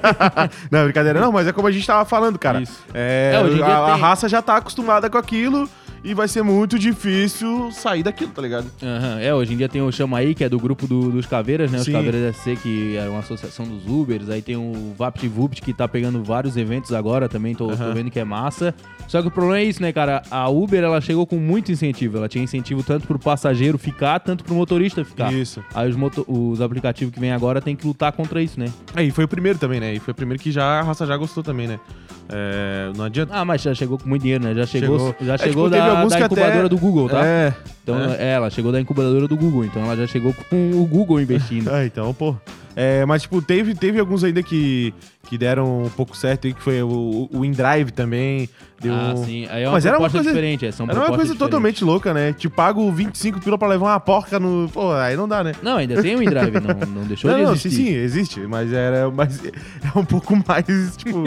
B: não, brincadeira, não, mas é como a gente tava falando, cara.
C: Isso.
B: É,
C: É,
B: a, a raça já tá acostumada com aquilo e vai ser muito difícil sair daquilo, tá ligado?
C: Aham, É, hoje em dia tem o Chama aí, que é do grupo do- dos Caveiras, né? Os
B: Sim.
C: Caveiras SC, que é uma associação dos Ubers. Aí tem o VaptVupt, que tá pegando vários eventos agora também, tô, tô
B: Aham.
C: vendo que é massa. Só que o problema é isso, né, cara? A Uber, ela chegou com muito incentivo. Ela tinha incentivo tanto pro passageiro ficar, tanto pro motorista ficar.
B: Isso.
C: Aí os, os aplicativos que vêm agora tem que lutar contra isso, né?
B: Aí foi o primeiro também, né? E foi o primeiro que já a raça já gostou também, né? É, não adianta.
C: Ah, mas já chegou com muito dinheiro, né? Já chegou,
B: Chegou.
C: Já
B: É,
C: chegou
B: tipo, teve
C: da,
B: alguns
C: da
B: que até-
C: incubadora do Google, tá?
B: É.
C: Então,
B: é.
C: é, ela chegou da incubadora do Google, então ela já chegou com o Google investindo.
B: Ah, então, pô. É, mas, tipo, teve, teve alguns ainda que, que deram um pouco certo aí, que foi o, o InDrive também. Deu
C: Ah,
B: um-
C: sim. Aí é uma
B: Mas era uma coisa-
C: diferente. é, São
B: Era uma coisa
C: diferentes.
B: totalmente louca, né? Te pago 25 pila pra levar uma porca no. Pô, aí não dá, né?
C: Não, ainda tem o InDrive, não, não deixou
B: não,
C: de
B: não,
C: existir.
B: sim, sim, existe, mas era mas é um pouco mais, tipo,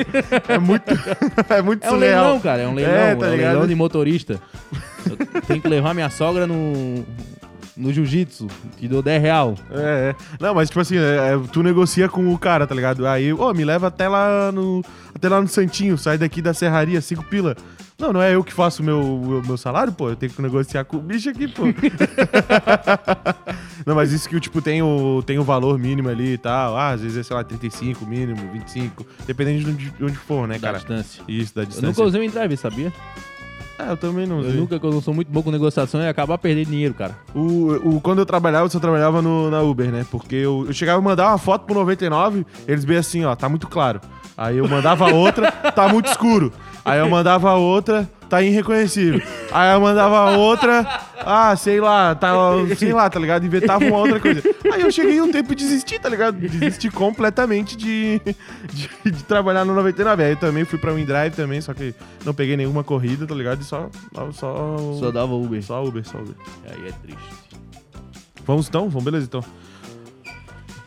B: é muito é muito
C: É um
B: surreal.
C: leilão, cara, é um leilão,
B: É,
C: é,
B: tá
C: um
B: ligado?
C: leilão de motorista. Eu tenho que levar minha sogra no, no jiu-jitsu, te dou 10 real.
B: É, é. Não, mas tipo assim, é, é, tu negocia com o cara, tá ligado? Aí, ô, me leva até lá no até lá no Santinho, sai daqui da serraria, cinco pila. Não, não é eu que faço o meu, meu salário, pô. Eu tenho que negociar com o bicho aqui, pô. não, mas isso que, tipo, tem o, tem o valor mínimo ali e tal. Ah, às vezes é, sei lá, 35 mínimo, 25. Dependendo de onde, de onde for, né,
C: Da
B: cara?
C: distância.
B: Isso, da
C: Eu
B: distância.
C: nunca usei o InDrive, sabia?
B: Ah, eu também não
C: Eu
B: usei.
C: nunca, quando eu sou muito bom com negociação, ia acabar perdendo dinheiro, cara.
B: O, o, quando eu trabalhava, eu só trabalhava no, na Uber, né? Porque eu, eu chegava a mandar uma foto pro 99, eles bem assim, ó, tá muito claro. Aí eu mandava outra, tá muito escuro. Aí eu mandava outra, tá irreconhecível. Aí eu mandava outra, ah, sei lá, tá, sei lá, tá ligado? Inventava uma outra coisa. Aí eu cheguei um tempo e desisti, tá ligado? Desisti completamente de, de, de trabalhar no 99. Aí eu também fui pra WinDrive também, só que não peguei nenhuma corrida, tá ligado? E só. Só,
C: Só dava Uber.
B: só Uber, só Uber.
C: Aí é triste.
B: Vamos então? Vamos, beleza então.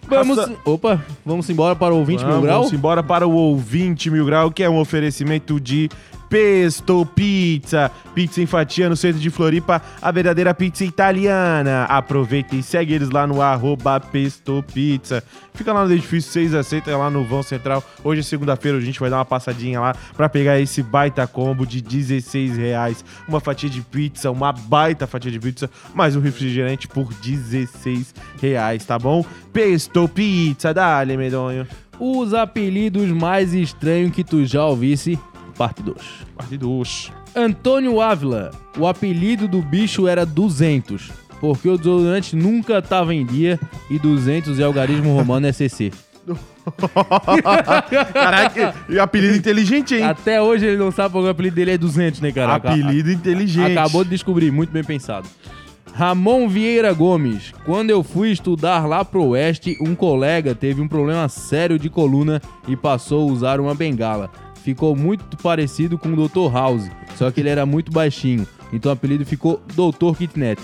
C: Vamos.
B: Raça-
C: Opa, vamos embora para o 20 mil grau?
B: Vamos embora para o ouvinte mil grau, que é um oferecimento de Pesto Pizza. Pizza em fatia no centro de Floripa, a verdadeira pizza italiana. Aproveita e segue eles lá no arroba Pesto Pizza. Fica lá no edifício 6 a 6, lá no vão central. Hoje é segunda-feira, a gente vai dar uma passadinha lá pra pegar esse baita combo de 16 reais. Uma fatia de pizza, uma baita fatia de pizza, mais um refrigerante por 16 reais, tá bom? Pesto Pizza, dale, medonho.
C: Os apelidos mais estranhos que tu já ouvisse, parte 2.
B: Parte 2.
C: Antônio Ávila, o apelido do bicho era 200, porque o desodorante nunca tava em dia e 200 é algarismo romano SCC.
B: Caraca, e apelido inteligente, hein?
C: Até hoje ele não sabe porque o apelido dele é 200, né, cara?
B: Apelido inteligente.
C: Acabou de descobrir, muito bem pensado. Ramon Vieira Gomes. Quando eu fui estudar lá pro oeste, um colega teve um problema sério de coluna e passou a usar uma bengala. Ficou muito parecido com o Dr. House, só que ele era muito baixinho. Então o apelido ficou Dr. Kitnet.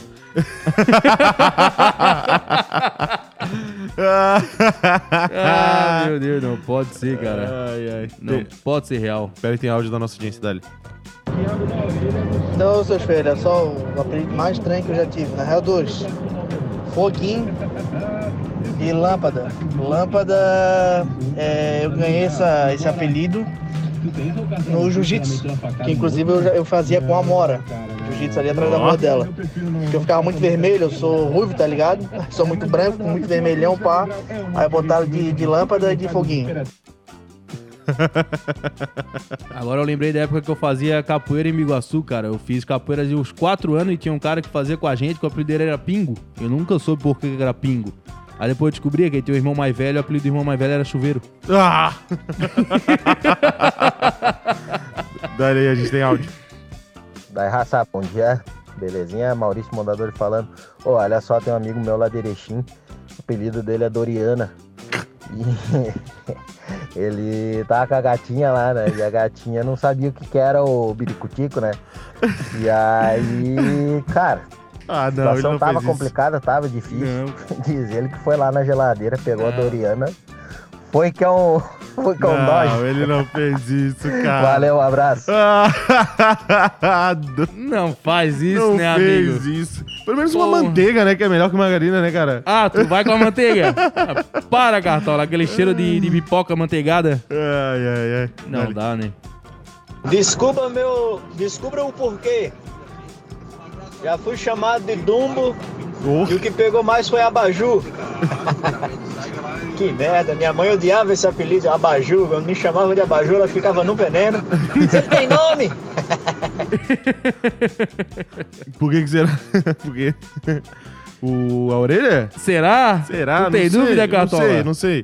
C: ah, meu Deus, não pode ser, cara.
B: Ai, ai.
C: Não
B: Tem-
C: pode ser real.
B: Pera, tem áudio da nossa audiência, dali.
K: Então, seus filhos, é só o apelido mais estranho que eu já tive. Na real, dois. Foguinho e Lâmpada. Lâmpada, é, eu ganhei essa, esse apelido no jiu-jitsu, que inclusive eu, eu fazia com a Mora. Jiu-jitsu ali atrás da rua dela. Porque eu ficava muito vermelho, eu sou ruivo, tá ligado? Sou muito branco, muito vermelhão, pá. Aí botaram de, de lâmpada e de foguinho.
C: Agora eu lembrei da época que eu fazia capoeira em Biguaçu, cara. Eu fiz capoeira de uns 4 anos e tinha um cara que fazia com a gente, que o apelido era Pingo. Eu nunca soube por que era Pingo. Aí depois eu descobri que ele tinha um irmão mais velho o apelido do irmão mais velho era Chuveiro.
B: Ah! Dali aí, a gente tem áudio.
L: Daí, raça, bom dia. Belezinha? Maurício Mondador falando. Ô, olha só, tem um amigo meu lá de Erechim. O apelido dele é Doriana. E ele tava com a gatinha lá, né? E a gatinha não sabia o que, que era o biricutico, né? E aí, cara,
B: Ah,
L: a
B: não, ele
L: situação
B: não
L: tava
B: fez isso.
L: complicada, tava difícil. Diz ele que foi lá na geladeira, pegou a Doriana. Foi que é um. Foi que é um
B: Não,
L: dodge.
B: ele não fez isso, cara.
L: Valeu, um abraço.
C: Não faz isso,
B: não
C: né,
B: fez
C: amigo?
B: isso. Pelo menos uma manteiga, né? Que é melhor que margarina, né, cara?
C: Ah, tu vai com a manteiga? Ah, Para, Cartola, aquele cheiro de, de pipoca manteigada.
B: Ai, ai, ai.
C: Não dá, né?
M: Desculpa meu. Descubra o porquê. Já fui chamado de Dumbo e o que pegou mais foi Abaju. que merda, minha mãe odiava esse apelido, Abaju. Quando me chamava de Abaju, ela ficava no veneno. Você tem nome?
B: Por que que será? Por quê? O, a orelha?
C: Será?
B: Será?
C: Tem
B: Não sei,
C: dúvida, Cartola?
B: Não sei, não sei.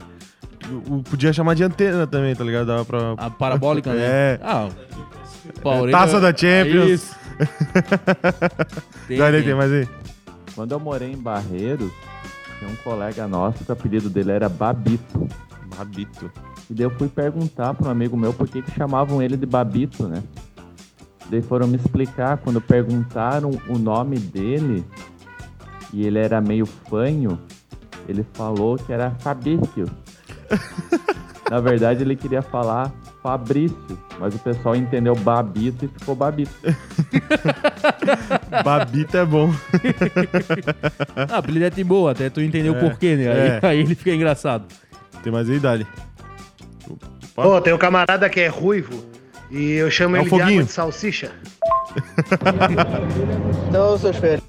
B: O- o- podia chamar de antena também, tá ligado? Dava pra...
C: A parabólica, né?
B: É.
C: Ah, pô, a
B: É,
C: orelha-
B: Taça da
C: É
B: Champions.
C: isso. Tem, tem.
B: mais aí.
N: Quando eu morei em Barreiros, tinha um colega nosso que o apelido dele era Babito.
B: Babito.
N: E daí eu fui perguntar para um amigo meu por que, que chamavam ele de Babito, né? Daí foram me explicar, quando perguntaram o nome dele, e ele era meio fanho, ele falou que era Fabrício. Na verdade, ele queria falar Fabrício, mas o pessoal entendeu Babito e ficou Babito.
B: Babito é bom.
C: Ah, apelido é de boa, até tu entendeu o
B: É,
C: porquê, né? Aí,
B: é.
C: aí ele fica engraçado.
B: Tem mais aí, Dali.
O: Pô, tem um camarada que é ruivo e eu chamo
B: É o
O: ele de
B: Foguinho.
O: água de salsicha.
K: Então, seus filhos.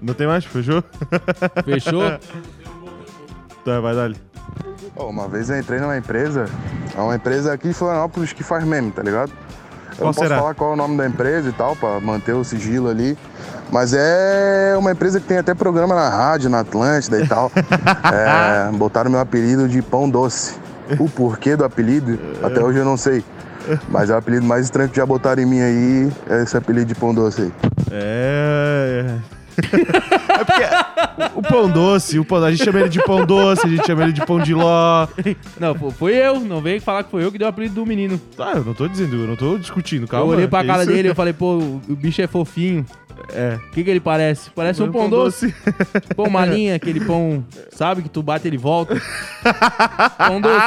B: Não tem mais? Fechou?
C: Fechou?
B: tá, vai, Dali.
P: Ó, uma vez eu entrei numa empresa, é uma empresa aqui em Florianópolis que faz meme, tá ligado? Eu
B: Qual
P: não posso
B: será?
P: falar qual é o nome da empresa e tal, pra manter o sigilo ali. Mas é uma empresa que tem até programa na rádio, na Atlântida e tal. É, botaram meu apelido de Pão Doce. O porquê do apelido, até hoje eu não sei. Mas é o apelido mais estranho que já botaram em mim aí, é esse apelido de Pão Doce aí.
B: É. é porque o pão doce, o pão, a gente chama ele de pão doce, a gente chama ele de pão de ló.
C: Não, pô, foi eu. Não veio falar que foi eu que deu o apelido do menino.
B: Tá, eu não tô dizendo, eu não tô discutindo, calma.
C: eu olhei pra
B: que
C: cara
B: isso?
C: dele e falei, pô, o bicho é fofinho.
B: É.
C: O que, que ele parece? Parece um pão,
B: pão
C: doce. Pão malinha, aquele pão, sabe, que tu bate ele volta. pão doce.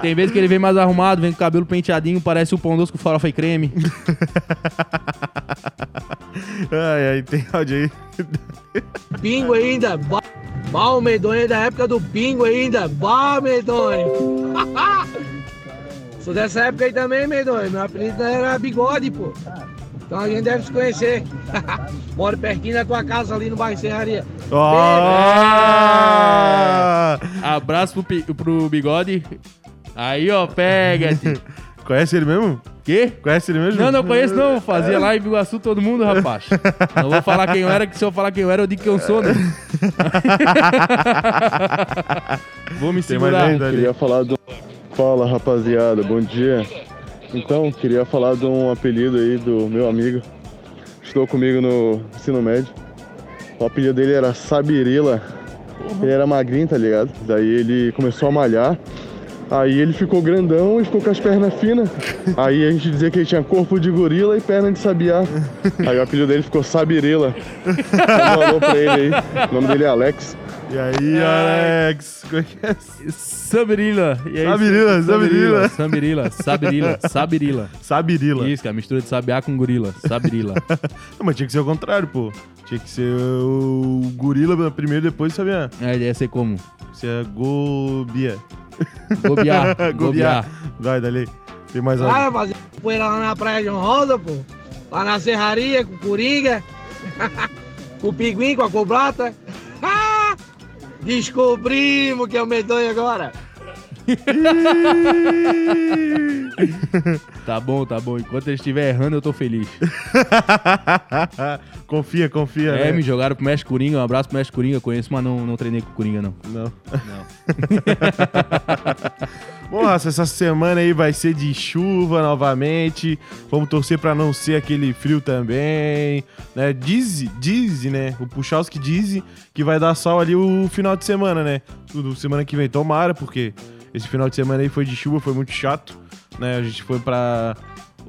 C: Tem vezes que ele vem mais arrumado, vem com o cabelo penteadinho, parece o pão doce com farofa e creme.
B: Ai, ai, tem áudio aí.
F: Pingo ainda. Ba- Bah, o medonho é da época do pingo ainda. Bah, medonho. Sou dessa época aí também, medonho. Meu apelido era bigode, pô. Então a gente deve se conhecer. Moro pertinho da tua casa ali no bairro Serraria.
B: Ah!
C: Abraço pro, pro bigode. Aí, ó, pega.
B: Conhece ele mesmo?
C: Quê?
B: Conhece ele mesmo?
C: Não, não conheço não. Fazia lá em Biguaçu todo mundo, rapaz. Não vou falar quem eu era, que se eu falar quem eu era, eu digo quem eu sou, né? vou me
I: Tem mais
C: segurar.
I: ainda ali. Queria falar do... Fala, rapaziada. Bom dia. Então, queria falar de um apelido aí do meu amigo. Estudou comigo no ensino médio. O apelido dele era Sabirila. Ele era magrinho, tá ligado? Daí ele começou a malhar. Aí ele ficou grandão e ficou com as pernas finas. Aí a gente dizia que ele tinha corpo de gorila e perna de sabiá. Aí o apelido dele ficou Sabirila. Manda alô pra ele aí. O nome dele é Alex.
B: E aí, Alex? Como é que é?
C: Sabirila. E aí,
B: Sabirila, Sabirila.
C: Sabirila, Sabirila, Sabirila.
B: Sabirila.
C: Isso, que é a mistura de sabiá com gorila. Sabirila.
B: Não, mas tinha que ser o contrário, pô. Tinha que ser o gorila primeiro, depois sabia.
C: É, ia ser como?
B: Você é gobia.
C: Gobiá, gobiá.
B: Vai, dali. Tem mais
F: Ah,
B: algo.
F: fazer poeira lá na Praia João Rosa, pô. Lá na Serraria, com o Coringa. com o Pinguim, com a Cobrata. Descobrimos que é o medonho agora.
C: Tá bom, tá bom. Enquanto ele estiver errando, eu tô feliz.
B: confia, confia.
C: É,
B: né?
C: me jogaram pro Mestre Coringa. Um abraço pro Mestre Coringa. Conheço, mas não, não treinei com o Coringa, não.
B: Não.
C: Não.
B: Raça, essa semana aí vai ser de chuva novamente. Vamos torcer pra não ser aquele frio também. Né? Diz, diz, né? O Puchalski diz que vai dar sol ali o final de semana, né? Tudo semana que vem. Tomara, porque esse final de semana aí foi de chuva, foi muito chato. Né? A gente foi pra.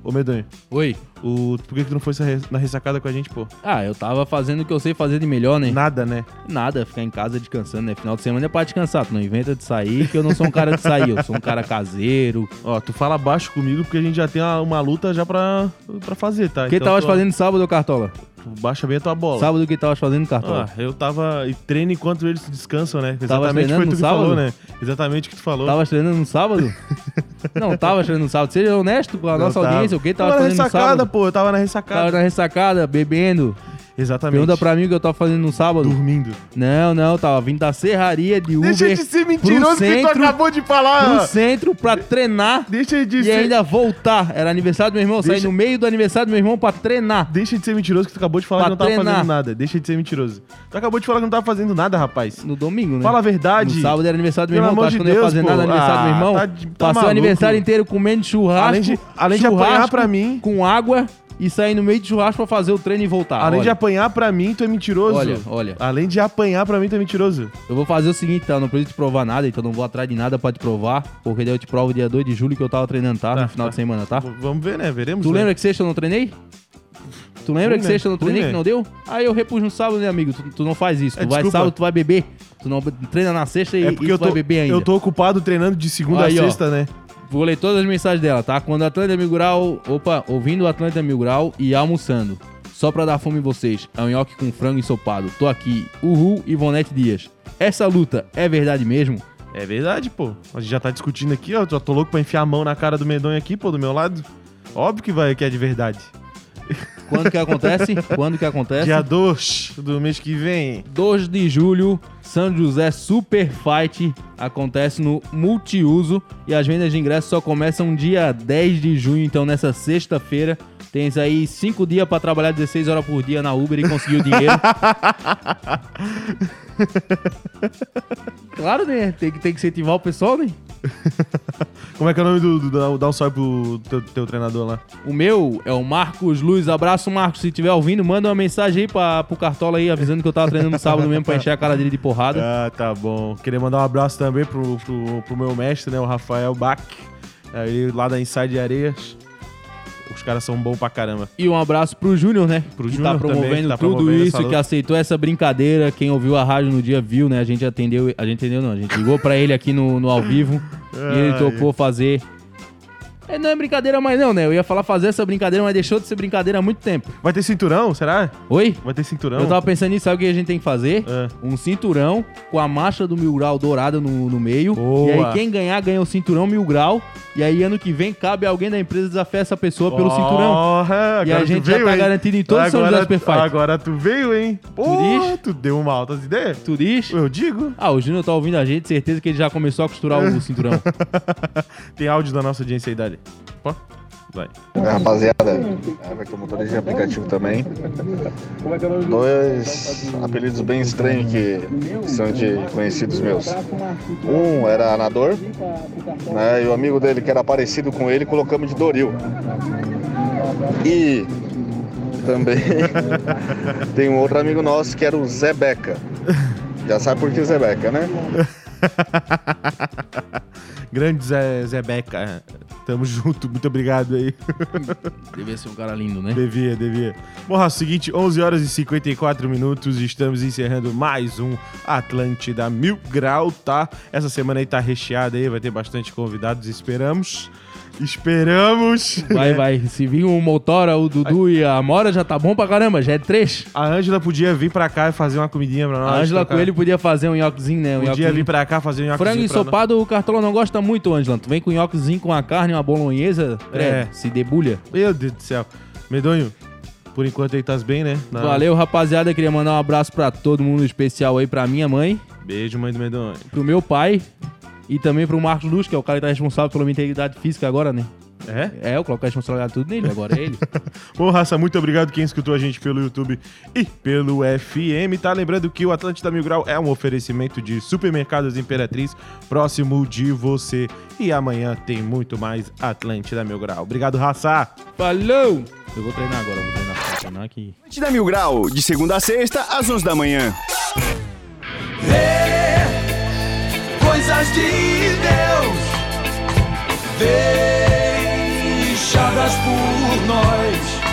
B: Ô, Medonho.
C: Oi.
B: O... Por que, que tu não foi na ressacada com a gente, pô?
C: Ah, eu tava fazendo o que eu sei fazer de melhor, né?
B: Nada, né?
C: Nada, ficar em casa descansando, né? Final de semana é pra descansar. Tu não inventa de sair, que eu não sou um cara de sair. Eu sou um cara caseiro.
B: Ó, tu fala baixo comigo porque a gente já tem uma, uma luta já pra, pra fazer, tá?
C: O que
B: Então
C: tava
B: tu-
C: fazendo sábado, Cartola?
B: tu Baixa bem a tua bola.
C: Sábado o que tava fazendo, Cartola?
B: Ah, eu tava. E treino enquanto eles descansam, né?
C: Tava
B: Exatamente tu que
C: sábado?
B: falou, né? Exatamente o que tu falou.
C: Tava treinando no sábado? não, tava treinando no sábado. Seja honesto com a nossa
B: tava.
C: audiência. O que tava,
B: Tava na
C: fazendo no
B: ressacada,
C: sábado?
B: pô. Eu tava na ressacada.
C: Tava na ressacada, bebendo.
B: Exatamente.
C: Pergunta pra mim o que eu tava fazendo no sábado.
B: Dormindo.
C: Não, não, tava vindo da serraria de Uber.
B: Deixa de ser mentiroso que tu
C: centro,
B: acabou de falar.
C: Pro centro pra treinar.
B: Deixa de
C: E
B: ser.
C: ainda voltar. Era aniversário do meu irmão. Saí
B: Deixa-
C: no meio do aniversário do meu irmão pra treinar.
B: Deixa de ser mentiroso que tu acabou de falar
C: Pra
B: que não tava
C: treinar.
B: fazendo nada. Deixa de ser mentiroso. Tu acabou de falar que não tava fazendo nada, rapaz.
C: No domingo, né?
B: Fala a verdade.
C: No sábado era aniversário do meu irmão. Tu acha
B: de
C: que eu não ia fazer
B: pô.
C: nada no aniversário do meu
B: Ah,
C: irmão?
B: tá de- tá
C: Passou o aniversário inteiro comendo churrasco.
B: Além de- além de
C: churrasco
B: apanhar pra mim.
C: Com água e sair no meio de churrasco pra fazer o treino e voltar.
B: Além de
C: Olha,
B: apanhar pra mim, tu é mentiroso.
C: Olha, olha.
B: Além de apanhar pra mim, tu é mentiroso.
C: Eu vou fazer o seguinte, tá? Eu não preciso te provar nada, então não vou atrás de nada pra te provar. Porque daí eu te provo dia 2 de julho que eu tava treinando, tá? no final de semana, tá?
B: V- Vamos ver, né? Veremos.
C: Tu
B: né?
C: lembra que sexta eu não treinei? Tu lembra
B: Fui,
C: que
B: né?
C: sexta eu não
B: Fui,
C: treinei
B: né?
C: que não deu? Aí eu repus no sábado, né, amigo? Tu, tu não faz isso. Tu
B: É,
C: vai
B: desculpa.
C: sábado, tu vai beber. Tu não treina na sexta e,
B: É
C: e
B: porque
C: tu
B: eu tô,
C: vai beber ainda.
B: eu tô ocupado treinando de segunda
C: Aí,
B: a
C: ó.
B: sexta, né?
C: Vou ler todas as mensagens dela, tá? Quando Mil Grau... Opa, ouvindo Mil Grau e almoçando. Só pra dar fome em vocês. É um nhoque com frango ensopado. Tô aqui. Uhul, Ivonete Dias. Essa luta é verdade mesmo?
B: É verdade, pô. A gente já tá discutindo aqui, ó. Já tô louco pra enfiar a mão na cara do Medonho aqui, pô, do meu lado. Óbvio que vai, que é de verdade.
C: Quando que acontece? Quando que acontece?
B: Dia 2 do mês que vem.
C: 2 de julho, São José Super Fight acontece no Multiuso e as vendas de ingressos só começam dia 10 de junho, então nessa sexta-feira. Tens aí 5 dias pra trabalhar 16 horas por dia na Uber e conseguir o dinheiro. claro, né? Tem que, tem que incentivar o pessoal, né?
B: Como é que é o nome do. do, do dá um salve pro teu, teu treinador lá?
C: O meu é o Marcos Luz. Abraço, Marcos. Se estiver ouvindo, manda uma mensagem aí pra, pro Cartola aí, avisando que eu tava treinando no sábado mesmo pra encher a cara dele de porrada.
B: Ah, tá bom. Queria mandar um abraço também pro, pro, pro meu mestre, né? O Rafael Bach. Aí lá da Inside Areias. Os caras são bons pra caramba.
C: E um abraço pro Júnior, né?
B: Pro
C: que
B: Júnior
C: tá promovendo
B: também, que tá
C: tudo
B: promovendo
C: isso, que aceitou essa brincadeira. Quem ouviu a rádio no dia viu, né? A gente atendeu. A gente entendeu, não. A gente ligou pra ele aqui no, no ao vivo e ele topou fazer. É, não é brincadeira mais, não, né? Eu ia falar fazer essa brincadeira, mas deixou de ser brincadeira há muito tempo.
B: Vai ter cinturão, será?
C: Oi?
B: Vai ter cinturão?
C: Eu tava pensando nisso, sabe o que a gente tem que fazer?
B: É.
C: Um cinturão com a marcha do mil grau dourada no, no meio.
B: Boa.
C: E aí quem ganhar, ganha o cinturão mil grau. E aí ano que vem cabe alguém da empresa desafiar essa pessoa pelo cinturão.
B: Porra,
C: E a gente já
B: veio,
C: tá
B: hein?
C: garantido em todos os São
B: agora,
C: José Super Fight.
B: Agora tu veio, hein? Porra, tu deu uma altas ideias.
C: Tu diz?
B: Eu digo.
C: Ah, o Júnior tá ouvindo a gente, certeza que ele já começou a costurar o cinturão.
B: Tem áudio da nossa audiência aí, Pô. Vai.
Q: Rapaziada, Everton motorista de aplicativo também. Dois apelidos bem estranhos que são de conhecidos meus. Um era Anador, né? E o amigo dele que era parecido com ele, colocamos de Doril. E também tem um outro amigo nosso que era o Zé Beca. Já sabe por que o Zé Beca, né?
B: Grande Zé, Zé Beca. Tamo junto, muito obrigado aí.
C: Devia ser um cara lindo, né?
B: Devia, devia. Bom, é o seguinte, 11 horas e 54 minutos, estamos encerrando mais um Atlântida Mil Grau, tá? Essa semana aí tá recheada aí, vai ter bastante convidados, esperamos. Esperamos.
C: Vai,
B: né?
C: vai. Se vir o Motora, o Dudu e a Amora, já tá bom pra caramba, já é três.
B: A Ângela podia vir pra cá e fazer uma comidinha pra nós.
C: A Ângela
B: trocar.
C: Coelho podia fazer um nhoquezinho, né? Um
B: Podia
C: nhoquezinho.
B: vir pra cá fazer um nhoquezinho
C: Frango ensopado, o Cartola não gosta muito, Ângela. Tu vem com nhoquezinho com a carne, uma bolonhesa,
B: É.
C: é. se debulha.
B: Meu Deus do céu. Medonho, por enquanto aí tá bem, né? Na-
C: Valeu, rapaziada. Queria mandar um abraço pra todo mundo especial aí, pra minha mãe,
B: Beijo, mãe do Medonho.
C: pro meu pai e também pro Marcos Luz, que é o cara que tá responsável pela minha integridade física agora, né?
B: É?
C: É, eu coloco a responsabilidade tudo nele, agora é ele.
B: Bom, raça, muito obrigado quem escutou a gente pelo YouTube e pelo FM, tá? Lembrando que o Atlântida Mil Grau é um oferecimento de Supermercados Imperatriz, próximo de você. E amanhã tem muito mais Atlântida Mil Grau. Obrigado, raça!
C: Falou! Eu vou treinar agora, vou treinar pra treinar aqui.
A: Atlântida Mil Grau, de segunda a sexta, às 11 da manhã.
R: Coisas de Deus deixadas por nós.